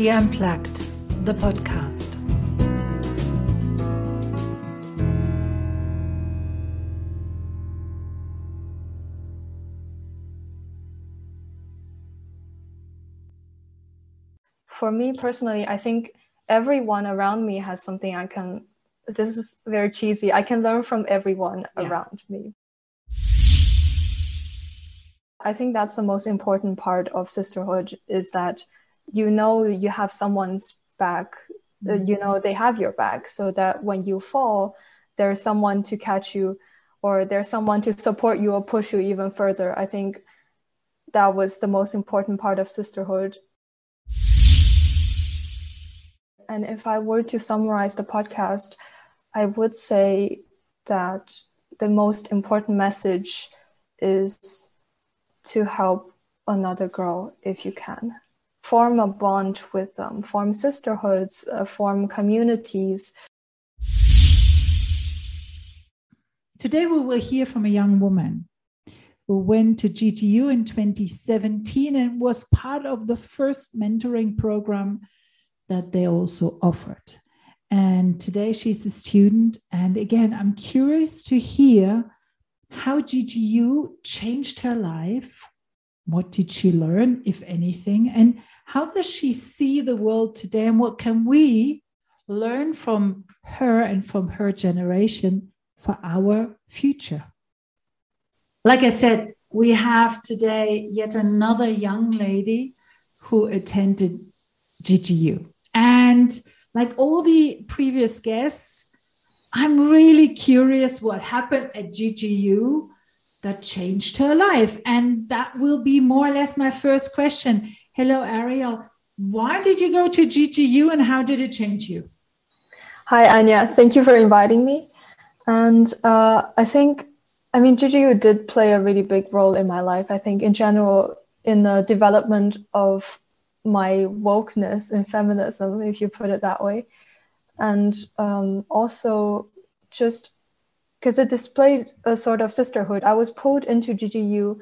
GT Unplugged, the podcast. For me personally, I think everyone around me has something I can. This is very cheesy. I can learn from everyone yeah. around me. I think that's the most important part of sisterhood is that you know you have someone's back uh, mm-hmm. you know they have your back so that when you fall there's someone to catch you or there's someone to support you or push you even further. I think that was the most important part of sisterhood. And if i were to summarize the podcast i would say that the most important message is to help another girl if you can form a bond with them, form sisterhoods, uh, form communities. Today, we will hear from a young woman who went to GGU in 2017 and was part of the first mentoring program that they also offered. And today, she's a student. And again, I'm curious to hear how GGU changed her life. What did she learn, if anything? And how does she see the world today? And what can we learn from her and from her generation for our future? Like i said we have today yet another young lady who attended ggu and like all the previous guests i'm really curious what happened at ggu that changed her life and that will be more or less my first question Hello, Ariel. Why did you go to GGU and how did it change you? Hi, Anya. Thank you for inviting me. And uh, I think, I mean, GGU did play a really big role in my life. I think, in general, in the development of my wokeness and feminism, if you put it that way. And um, also just because it displayed a sort of sisterhood. I was pulled into GGU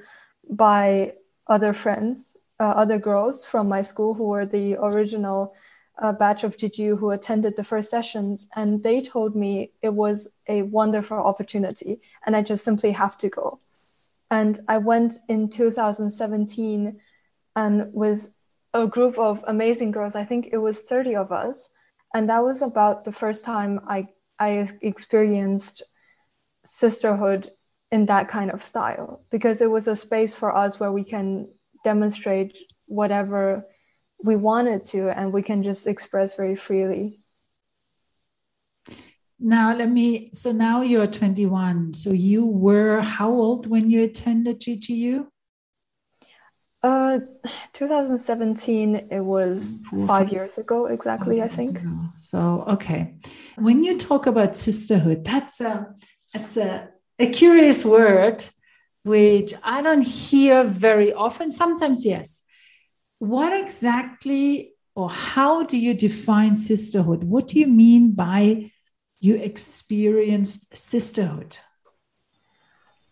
by other friends uh, other girls from my school who were the original uh, batch of GGU who attended the first sessions, and they told me it was a wonderful opportunity, and I just simply have to go. And I went in 2017, and with a group of amazing girls, I think it was 30 of us, and that was about the first time I I experienced sisterhood in that kind of style because it was a space for us where we can demonstrate whatever we wanted to and we can just express very freely. Now let me so now you're 21 so you were how old when you attended ggu uh 2017 it was five years ago exactly i think. So okay. When you talk about sisterhood that's a that's a, a curious word which I don't hear very often. Sometimes, yes. What exactly or how do you define sisterhood? What do you mean by you experienced sisterhood?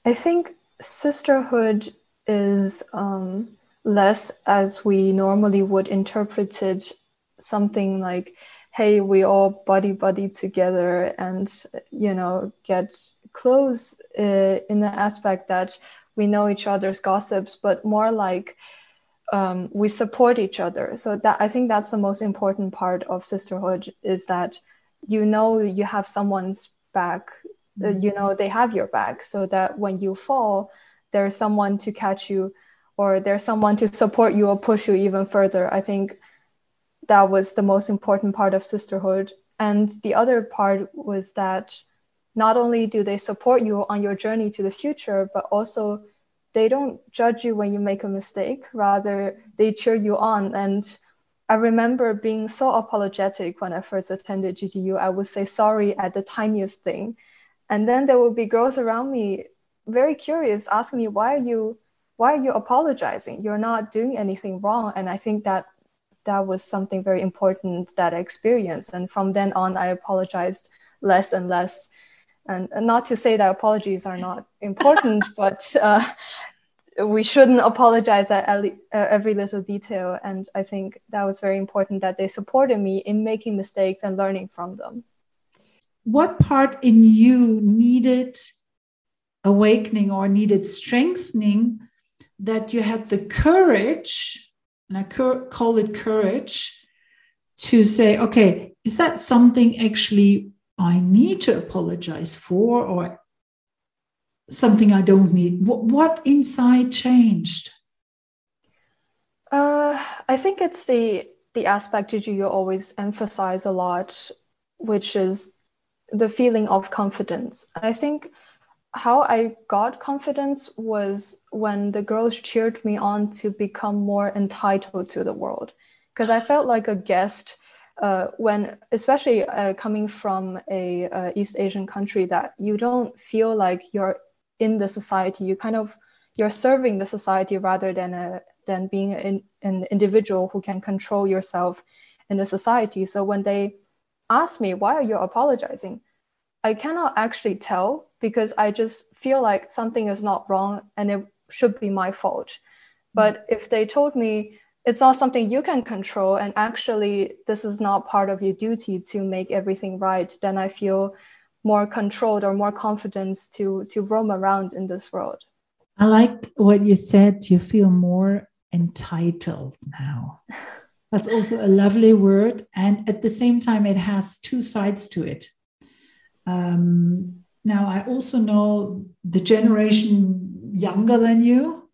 I think sisterhood is um, less as we normally would interpret it something like hey we all buddy buddy together and you know get close uh, in the aspect that we know each other's gossips, but more like um, we support each other. So that I think that's the most important part of sisterhood is that you know you have someone's back, uh, mm-hmm. you know they have your back, so that when you fall, there's someone to catch you, or there's someone to support you or push you even further. I think that was the most important part of sisterhood. And the other part was that not only do they support you on your journey to the future, but also they don't judge you when you make a mistake. Rather, they cheer you on. And I remember being so apologetic when I first attended GGU. I would say sorry at the tiniest thing. And then there would be girls around me very curious, asking me, why are you why are you apologizing? You're not doing anything wrong. And I think that that was something very important that I experienced. And from then on, I apologized less and less and, and not to say that apologies are not important but uh, we shouldn't apologize at every little detail. And I think that was very important that they supported me in making mistakes and learning from them. What part in you needed awakening or needed strengthening that you had the courage, and I call it courage, to say, okay, is that something actually I need to apologize for or something I don't need? What, what inside changed? Uh, I think it's the the aspect that you always emphasize a lot, which is the feeling of confidence. I think how I got confidence was when the girls cheered me on to become more entitled to the world, because I felt like a guest uh, when, especially uh, coming from a uh, East Asian country, that you don't feel like you're in the society. You kind of you're serving the society rather than a than being an, an individual who can control yourself in the society. So when they ask me why are you apologizing, I cannot actually tell because I just feel like something is not wrong and it should be my fault. But mm. if they told me it's not something you can control and actually this is not part of your duty to make everything right, then I feel more controlled or more confidence to to roam around in this world. I like what you said. You feel more entitled now. That's also a lovely word, and at the same time, it has two sides to it. Um, now, I also know the generation younger than you,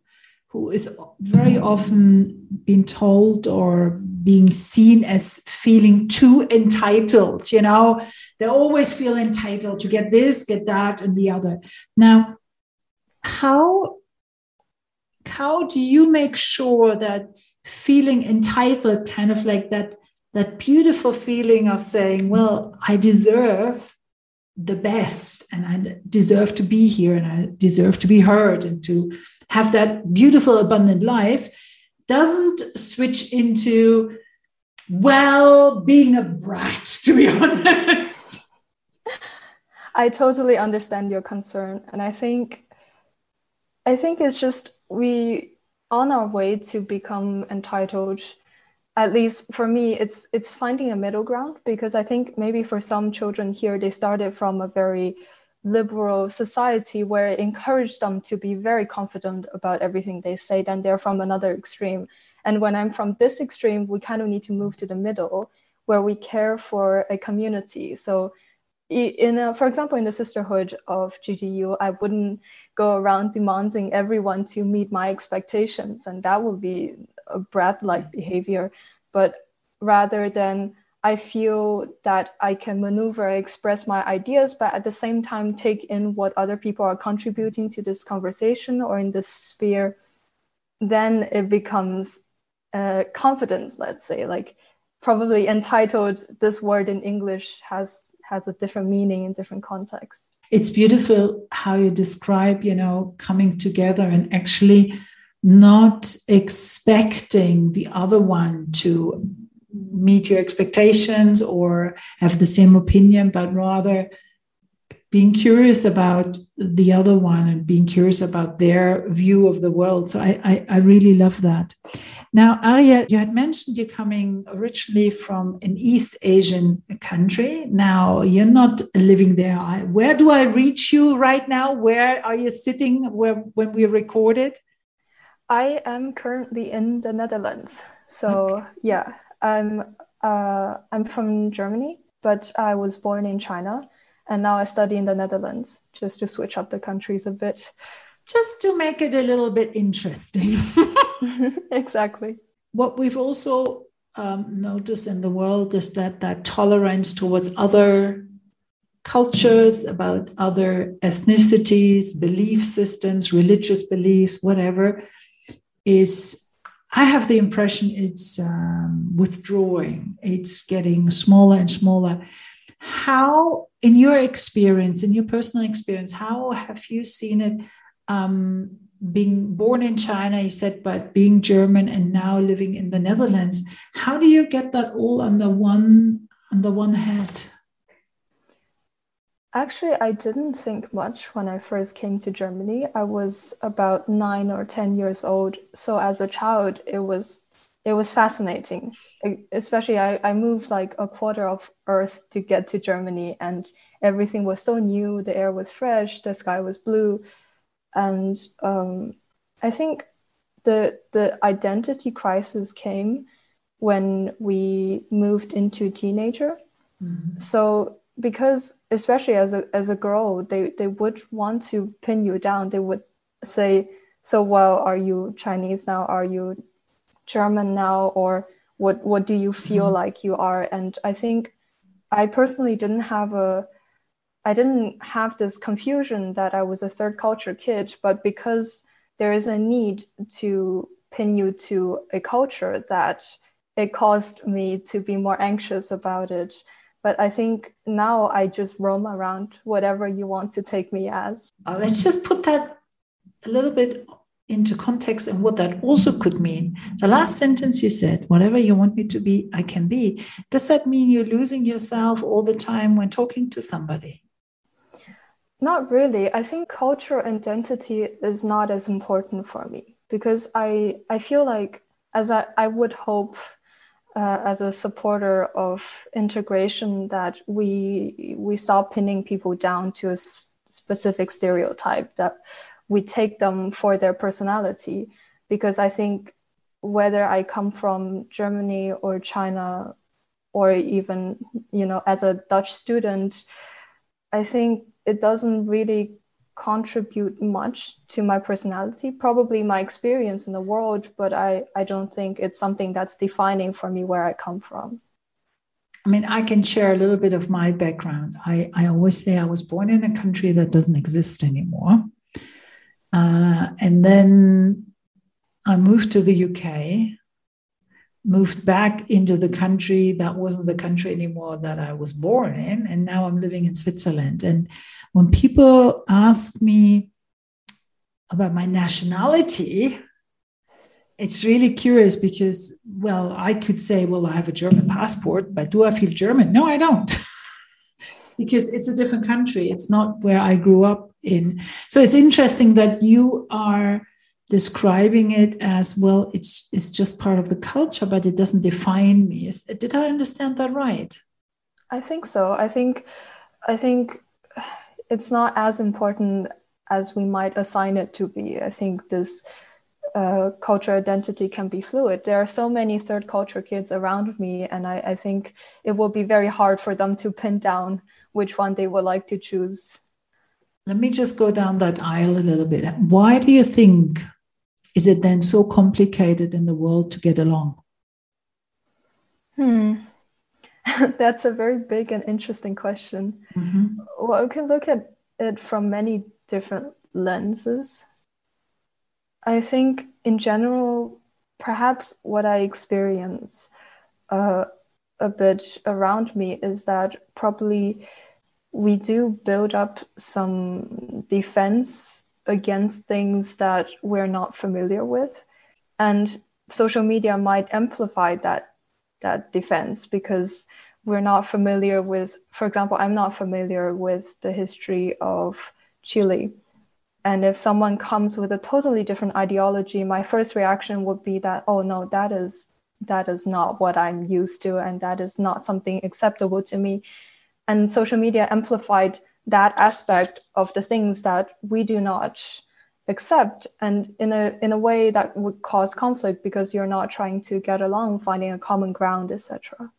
who is very often being told or being seen as feeling too entitled. You know, they always feel entitled to get this, get that, and the other. Now, how how do you make sure that feeling entitled, kind of like that that beautiful feeling of saying, "Well, I deserve the best and I deserve to be here and I deserve to be heard and to have that beautiful, abundant life doesn't switch into, well, being a brat, to be honest. I totally understand your concern. And I think I think it's just we on our way to become entitled at least for me it's it's finding a middle ground because i think maybe for some children here they started from a very liberal society where it encouraged them to be very confident about everything they say then they're from another extreme. And when i'm from this extreme we kind of need to move to the middle where we care for a community. So in a, for example in the sisterhood of ggu i wouldn't go around demanding everyone to meet my expectations and that would be a brat like behavior but rather than I feel that I can maneuver, express my ideas, but at the same time take in what other people are contributing to this conversation or in this sphere, then it becomes uh, confidence, let's say, like probably entitled this word in English has has a different meaning in different contexts. It's beautiful how you describe, you know, coming together and actually not expecting the other one to meet your expectations or have the same opinion, but rather being curious about the other one and being curious about their view of the world. So I, I, I really love that. Now, Arya, you had mentioned you're coming originally from an East Asian country. Now you're not living there. Where do I reach you right now? Where are you sitting where, when we recorded? I am currently in the Netherlands. So okay. yeah, I'm uh, I'm from Germany, but I was born in China, and now I study in the Netherlands, just to switch up the countries a bit. Just to make it a little bit interesting. exactly. What we've also um, noticed in the world is that that tolerance towards other cultures, about other ethnicities, belief systems, religious beliefs, whatever, is I have the impression it's um, withdrawing, it's getting smaller and smaller. How, in your experience, in your personal experience, how have you seen it? Um, being born in China, you said, but being German and now living in the Netherlands, how do you get that all under one under one head? Actually, I didn't think much when I first came to Germany. I was about nine or 10 years old. So as a child, it was it was fascinating. Especially I, I moved like a quarter of Earth to get to Germany and everything was so new. The air was fresh, the sky was blue. And um, I think the the identity crisis came when we moved into teenager. Mm-hmm. So because especially as a as a girl, they they would want to pin you down. They would say, "So well, are you Chinese now? Are you German now? Or what what do you feel mm-hmm. like you are?" And I think I personally didn't have a I didn't have this confusion that I was a third culture kid, but because there is a need to pin you to a culture that it caused me to be more anxious about it but I think now I just roam around whatever you want to take me as. Uh, let's just put that a little bit into context and what that also could mean. The last sentence you said, whatever you want me to be, I can be. Does that mean you're losing yourself all the time when talking to somebody? Not really. I think cultural identity is not as important for me because I, I feel like, as I, I would hope uh, as a supporter of integration that we we stop pinning people down to a s- specific stereotype that we take them for their personality. Because i think whether i come from germany or china or even you know as a dutch student i think it doesn't really contribute much to my personality probably my experience in the world but i i don't think it's something that's defining for me where i come from. I mean i can share a little bit of my background. I i always say i was born in a country that doesn't exist anymore. Uh, and then i moved to the uk moved back into the country that wasn't the country anymore that I was born in. And now I'm living in Switzerland. And when people ask me about my nationality, it's really curious because, well, I could say, well, I have a German passport, but do I feel German? No, I don't. because it's a different country. It's not where I grew up in. So it's interesting that you are describing it as well it's it's just part of the culture but it doesn't define me. Is, did i understand that right? I think so. I think i think it's not as important as we might assign it to be. I think this uh, culture identity can be fluid. There are so many third culture kids around me and I, I think it will be very hard for them to pin down which one they would like to choose. Let me just go down that aisle a little bit. Why do you think is it then so complicated in the world to get along? Hmm. That's a very big and interesting question. Mm-hmm. Well, we can look at it from many different lenses. I think, in general, perhaps what I experience uh, a bit around me is that probably we do build up some defense against things that we're not familiar with. And social media might amplify that that defense because we're not familiar with for example i'm not familiar with the history of chile. And if someone comes with a totally different ideology my first reaction would be that oh no that is that is not what i'm used to and that is not something acceptable to me. And social media amplified that aspect of the things that we do not accept and in a in a way that would cause conflict because you're not trying to get along finding a common ground etc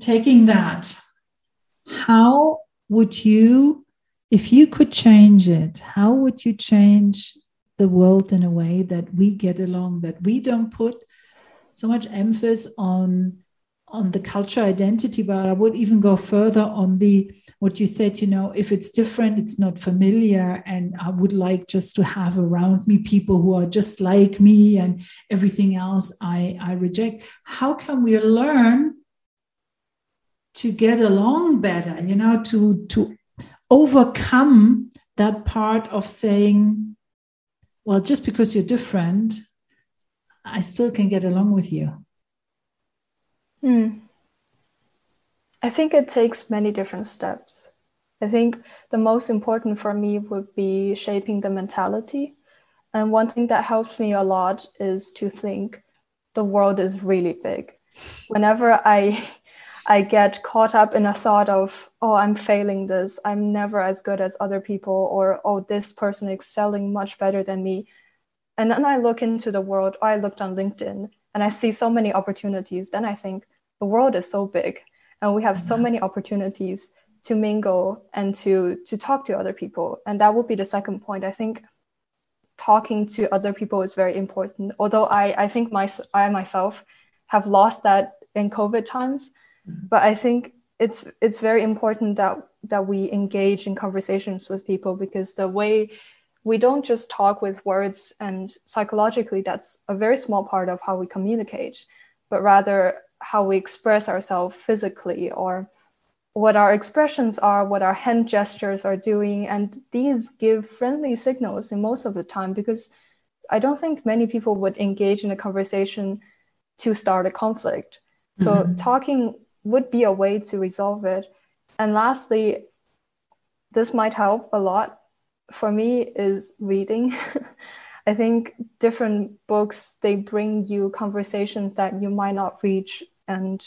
taking that how would you if you could change it how would you change the world in a way that we get along that we don't put so much emphasis on on the culture identity but i would even go further on the what you said, you know, if it's different, it's not familiar. And I would like just to have around me people who are just like me and everything else I, I reject. How can we learn to get along better, you know, to, to overcome that part of saying, well, just because you're different, I still can get along with you. Hmm. I think it takes many different steps. I think the most important for me would be shaping the mentality. And one thing that helps me a lot is to think the world is really big. Whenever I I get caught up in a thought of, oh, I'm failing this, I'm never as good as other people, or oh, this person excelling much better than me. And then I look into the world, I looked on LinkedIn and I see so many opportunities. Then I think the world is so big and we have so mm-hmm. many opportunities to mingle and to to talk to other people. And that would be the second point. I think talking to other people is very important. Although I, I think my, I myself have lost that in COVID times Mm-hmm. But I think it's it's very important that that we engage in conversations with people because the way we don't just talk with words and psychologically that's a very small part of how we communicate but rather how we express ourselves physically or what our expressions are what our hand gestures are doing and these give friendly signals in most of the time because i don't think many people would engage in a conversation to start a conflict so mm-hmm. talking would be a way to resolve it. And lastly, this might help a lot for me is reading. I think different books they bring you conversations that you might not reach and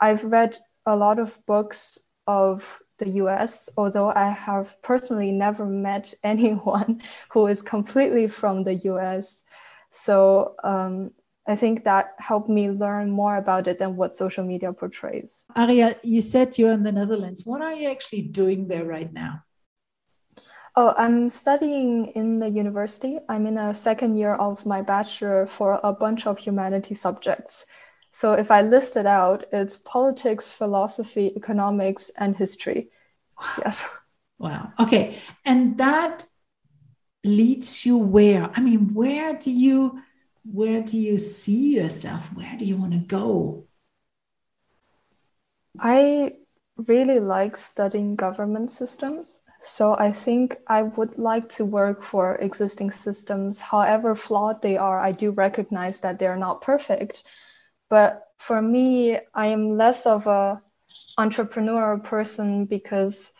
I've read a lot of books of the US, although I have personally never met anyone who is completely from the US. So um, I think that helped me learn more about it than what social media portrays. Aria, you said you're in the Netherlands. What are you actually doing there right now? Oh, I'm studying in the university. I'm in a second year of my bachelor for a bunch of humanities subjects. So if I list it out, it's politics, philosophy, economics, and history. Wow. Yes. Wow. Okay. And that leads you where? I mean, where do you where do you see yourself? Where do you want to go? I really like studying government systems. So I think I would like to work for existing systems, however flawed they are. I do recognize that they're not perfect. But for me, I am less of a entrepreneur person because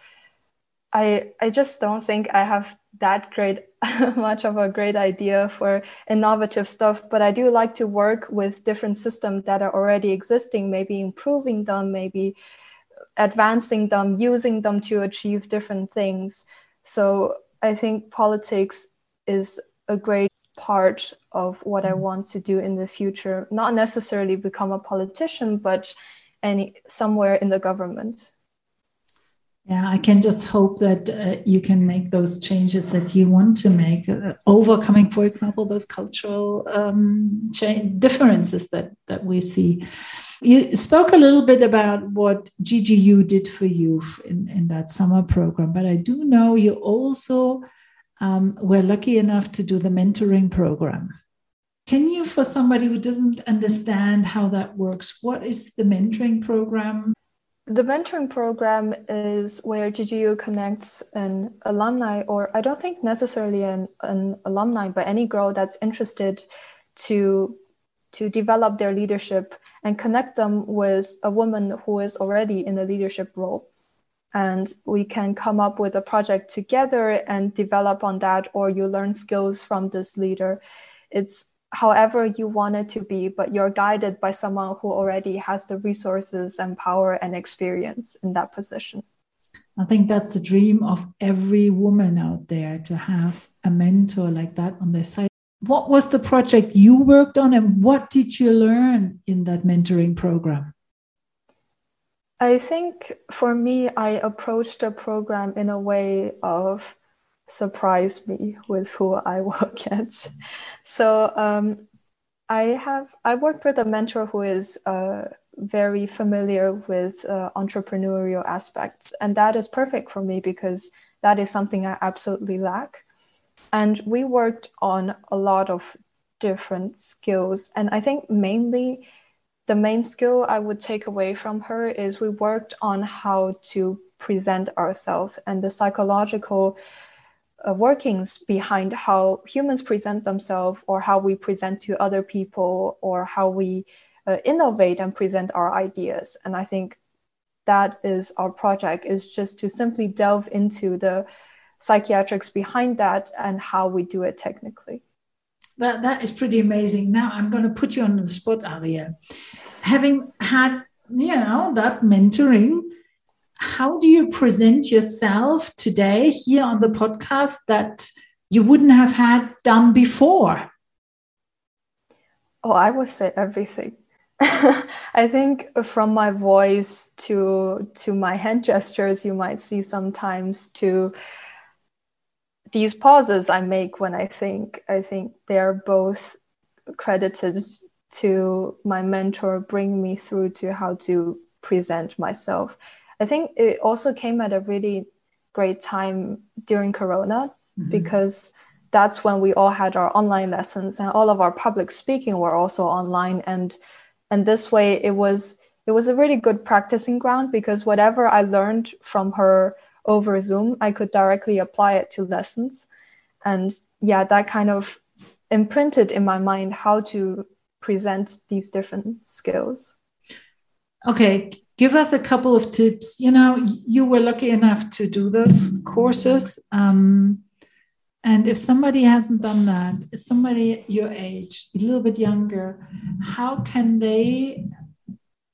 I I just don't think I have that great much of a great idea for innovative stuff but i do like to work with different systems that are already existing maybe improving them maybe advancing them using them to achieve different things. So i think politics is a great part of what i want to do in the future. Not necessarily become a politician but any somewhere in the government. Yeah, I can just hope that uh, you can make those changes that you want to make, uh, overcoming, for example, those cultural um, differences that that we see. You spoke a little bit about what GGU did for you in, in that summer program, but I do know you also um, were lucky enough to do the mentoring program. Can you, for somebody who doesn't understand how that works, what is the mentoring program? The mentoring program is where GGU connects an alumni, or I don't think necessarily an, an alumni, but any girl that's interested to to develop their leadership and connect them with a woman who is already in a leadership role. And we can come up with a project together and develop on that, or you learn skills from this leader. It's however you want it to be, but you're guided by someone who already has the resources and power and experience in that position. I think that's the dream of every woman out there to have a mentor like that on their side. What was the project you worked on and what did you learn in that mentoring program? I think for me, I approached the program in a way of surprise me with who I work at. So um, I have I worked with a mentor who is uh, very familiar with uh, entrepreneurial aspects, and that is perfect for me because that is something I absolutely lack. And we worked on a lot of different skills, and I think mainly the main skill I would take away from her is we worked on how to present ourselves and the psychological uh, workings behind how humans present themselves or how we present to other people or how we uh, innovate and present our ideas. And i think that is our project is just to simply delve into the psychiatrics behind that and how we do it technically. That, that is pretty amazing. Now I'm going to put you on the spot, Ariel. Having had, you know, that mentoring, how do you present yourself today here on the podcast that you wouldn't have had done before? Oh, I would say everything. I think from my voice to to my hand gestures, you might see sometimes to these pauses I make when I think. I think they're both credited to my mentor bring me through to how to present myself. I think it also came at a really great time during Corona mm-hmm. because that's when we all had our online lessons and all of our public speaking were also online and and this way it was it was a really good practicing ground because whatever I learned from her over Zoom, I could directly apply it to lessons. And yeah, that kind of imprinted in my mind how to present these different skills. Okay, give us a couple of tips. You know, you were lucky enough to do those courses. Um, and if somebody hasn't done that, somebody your age, a little bit younger, how can they,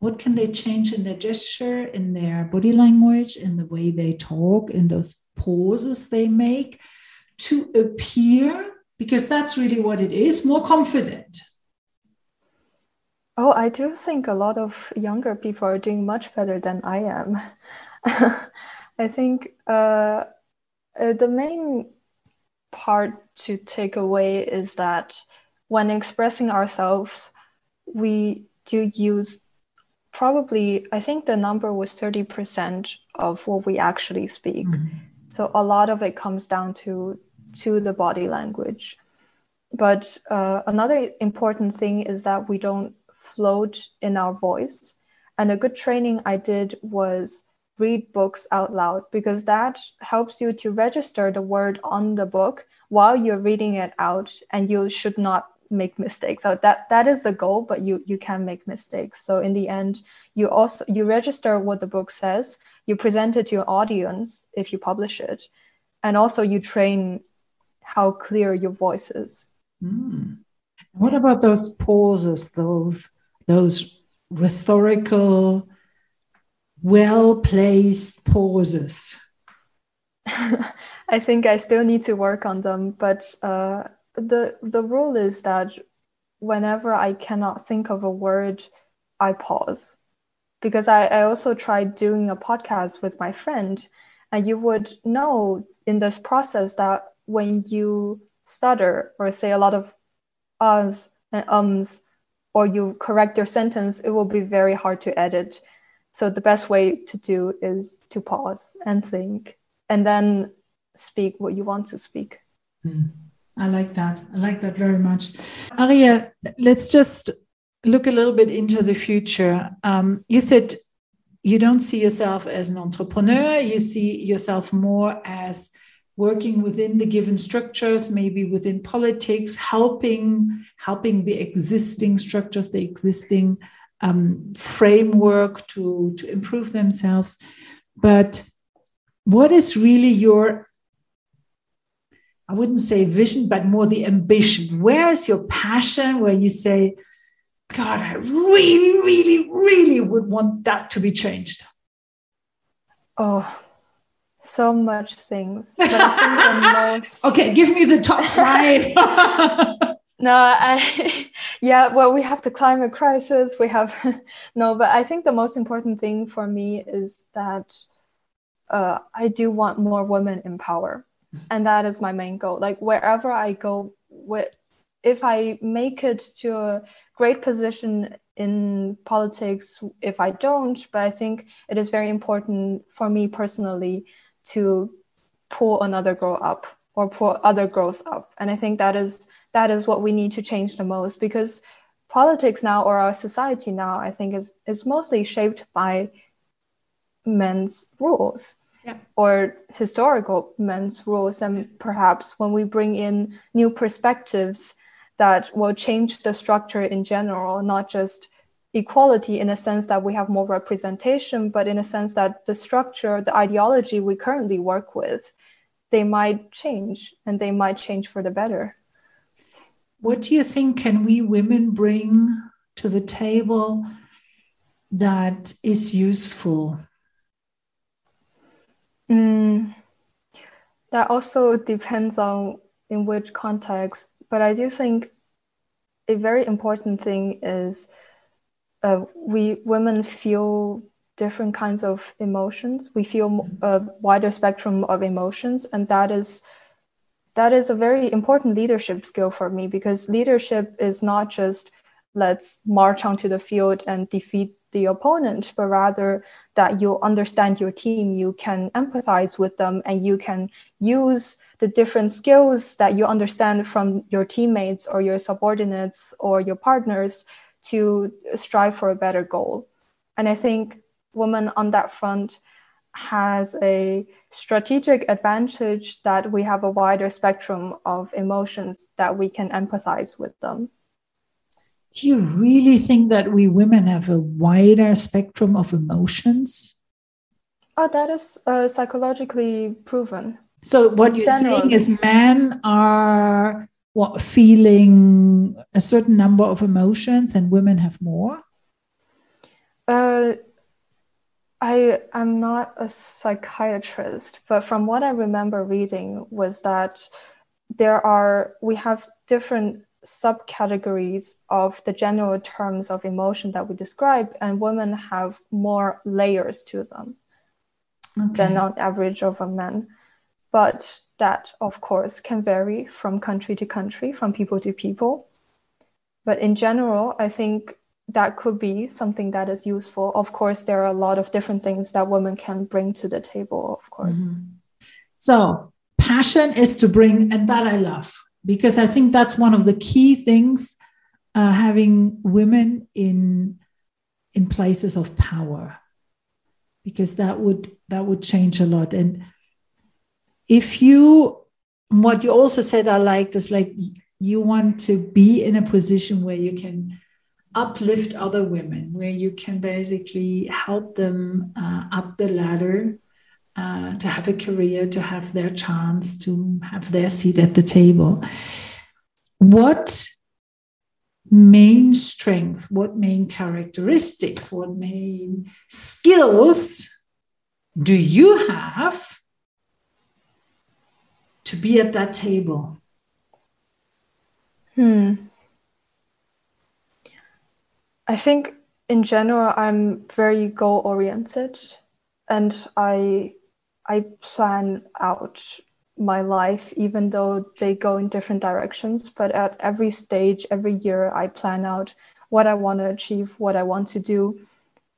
what can they change in their gesture, in their body language, in the way they talk, in those pauses they make to appear, because that's really what it is, more confident? Oh, I do think a lot of younger people are doing much better than I am. I think uh, uh, the main part to take away is that when expressing ourselves, we do use probably, I think the number was 30% of what we actually speak. Mm-hmm. So a lot of it comes down to to the body language. But uh, another important thing is that we don't float in our voice. And a good training I did was read books out loud because that helps you to register the word on the book while you're reading it out and you should not make mistakes so that that is the goal but you you can make mistakes so in the end you also you register what the book says you present it to your audience if you publish it and also you train how clear your voice is mm. what about those pauses those those rhetorical well placed pauses? I think I still need to work on them, but uh, the the rule is that whenever I cannot think of a word, I pause. Because I, I also tried doing a podcast with my friend, and you would know in this process that when you stutter or say a lot of uhs and ums, or you correct your sentence, it will be very hard to edit so the best way to do is to pause and think and then speak what you want to speak. Mm. I like that. I like that very much. Aria, let's just look a little bit into the future. Um, you said you don't see yourself as an entrepreneur, you see yourself more as working within the given structures maybe within politics helping helping the existing structures the existing um, framework to, to improve themselves. But what is really your, I wouldn't say vision, but more the ambition? Where is your passion where you say, God, I really, really, really would want that to be changed? Oh, so much things. most... okay, give me the top five. no, I yeah, well, we have the climate crisis. We have no, but I think the most important thing for me is that uh, I do want more women in power, and that is my main goal. Like wherever I go, with if I make it to a great position in politics, if I don't, but I think it is very important for me personally to pull another girl up or pull other girls up, and I think that is that is what we need to change the most because politics now or our society now i think is is mostly shaped by men's rules yeah. or historical men's roles. and perhaps when we bring in new perspectives that will change the structure in general not just equality in a sense that we have more representation, but in a sense that the structure, the ideology we currently work with, they might change and they might change for the better. What do you think can we women bring to the table that is useful? Mm, that also depends on in which context, but I do think a very important thing is uh, we women feel different kinds of emotions. We feel a wider spectrum of emotions, and that is that is a very important leadership skill for me because leadership is not just let's march onto the field and defeat the opponent, but rather that you understand your team, you can empathize with them, and you can use the different skills that you understand from your teammates or your subordinates or your partners to strive for a better goal. And I think women on that front has a strategic advantage that we have a wider spectrum of emotions that we can empathize with them. Do you really think that we women have a wider spectrum of emotions? Oh, that is uh, psychologically proven. So, what you're saying is men are what feeling a certain number of emotions and women have more? Uh, I am not a psychiatrist, but from what I remember reading was that there are we have different subcategories of the general terms of emotion that we describe, and women have more layers to them okay. than on average of a man. But that, of course, can vary from country to country, from people to people. But in general, I think that could be something that is useful. Of course, there are a lot of different things that women can bring to the table, of course. Mm-hmm. So, passion is to bring, and that I love because I think that's one of the key things uh, having women in in places of power because that would that would change a lot. And if you what you also said i liked is like you want to be in a position where you can uplift other women where you can basically help them uh, up the ladder uh, to have a career to have their chance to have their seat at the table what main strength what main characteristics what main skills do you have to be at that table? Hmm. I think in general I'm very goal oriented and I I plan out my life even though they go in different directions but at every stage every year I plan out what I want to achieve what I want to do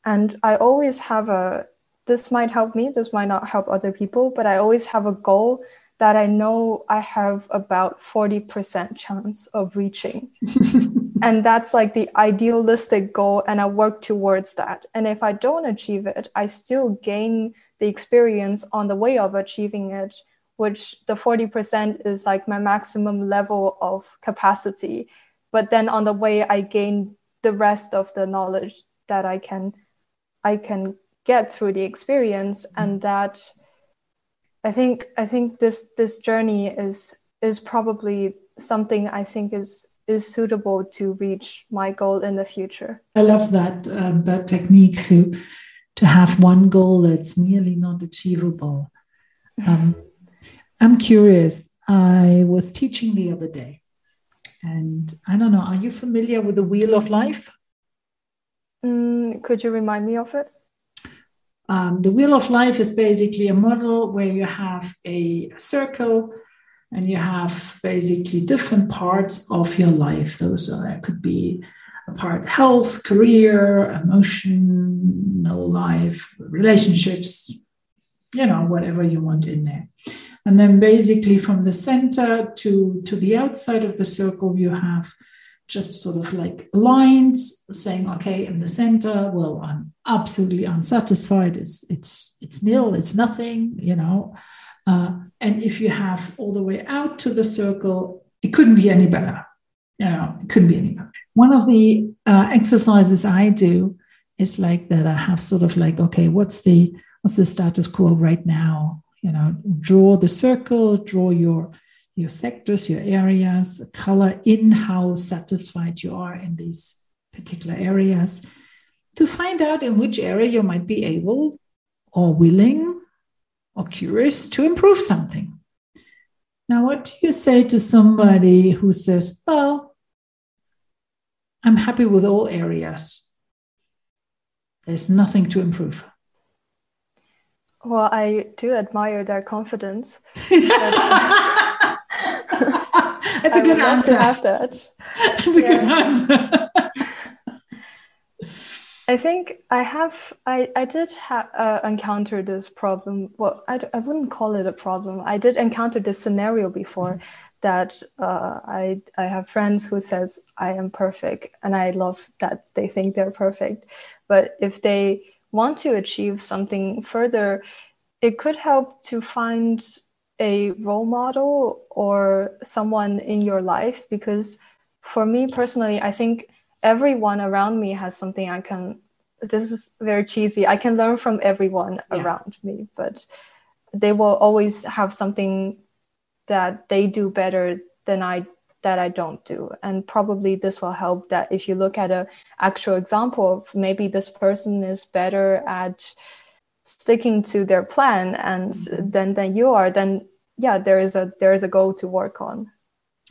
and I always have a this might help me this might not help other people but I always have a goal that I know I have about 40% chance of reaching. Mm-hmm. and that's like the idealistic goal, and I work towards that. And if I don't achieve it, I still gain the experience on the way of achieving it, which the 40% is like my maximum level of capacity. But then on the way, I gain the rest of the knowledge that I can I can get through the experience mm-hmm. and that I think I think this this journey is is probably something I think is is suitable to reach my goal in the future. I love that um, that technique to to have one goal that's nearly not achievable. Um, I'm curious. I was teaching the other day, and I don't know. Are you familiar with the Wheel of Life? Mm, could you remind me of it? Um, the wheel of life is basically a model where you have a circle and you have basically different parts of your life. Those are, could be a part health, career, emotional life, relationships, you know, whatever you want in there. And then basically from the center to, to the outside of the circle, you have just sort of like lines saying, okay, in the center, well, I'm absolutely unsatisfied. It's it's it's nil. It's nothing. You know. Uh, and if you have all the way out to the circle, it couldn't be any better. you know, it couldn't be any better. One of the uh, exercises I do is like that. I have sort of like, okay, what's the what's the status quo right now? You know, draw the circle, draw your your sectors, your areas, color in how satisfied you are in these particular areas to find out in which area you might be able or willing or curious to improve something. Now, what do you say to somebody who says, Well, I'm happy with all areas, there's nothing to improve? Well, I do admire their confidence. That's a good answer. To have that. That's a yeah. good answer. I think I have, I, I did ha- uh, encounter this problem. Well, I, I wouldn't call it a problem. I did encounter this scenario before mm-hmm. that uh, I, I have friends who says I am perfect and I love that they think they're perfect. But if they want to achieve something further, it could help to find a role model or someone in your life because for me personally i think everyone around me has something i can this is very cheesy i can learn from everyone yeah. around me but they will always have something that they do better than i that i don't do and probably this will help that if you look at a actual example of maybe this person is better at sticking to their plan and mm-hmm. then than you are then yeah there is a there is a goal to work on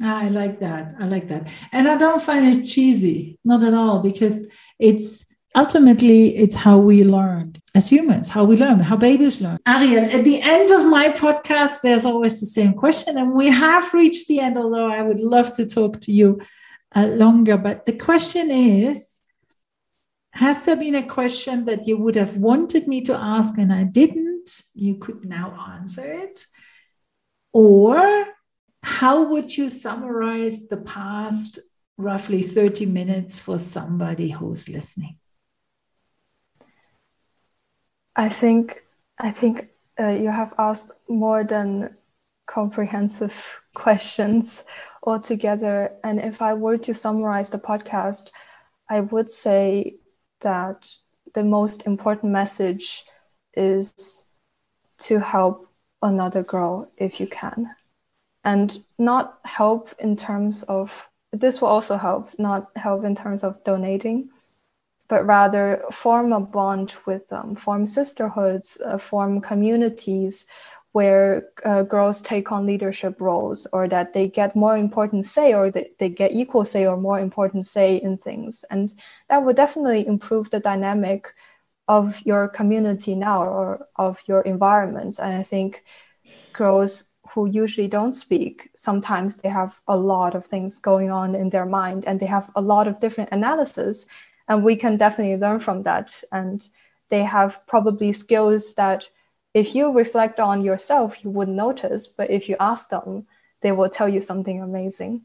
i like that i like that and i don't find it cheesy not at all because it's ultimately it's how we learn as humans how we learn how babies learn ariel at the end of my podcast there's always the same question and we have reached the end although i would love to talk to you uh, longer but the question is has there been a question that you would have wanted me to ask and I didn't? You could now answer it. Or how would you summarize the past roughly 30 minutes for somebody who's listening? I think I think uh, you have asked more than comprehensive questions altogether. And if I were to summarize the podcast, I would say that the most important message is to help another girl if you can. And not help in terms of, this will also help, not help in terms of donating, but rather form a bond with them, form sisterhoods, uh, form communities where uh, girls take on leadership roles or that they get more important say or they, they get equal say or more important say in things. And that would definitely improve the dynamic of your community now or of your environment. And i think girls who usually don't speak sometimes they have a lot of things going on in their mind and they have a lot of different analysis and we can definitely learn from that and they have probably skills that if you reflect on yourself, you wouldn't notice, but if you ask them, they will tell you something amazing.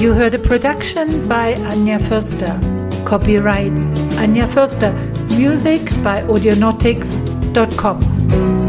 You heard a production by Anja Förster. Copyright Anja Förster. Music by audionautix.com.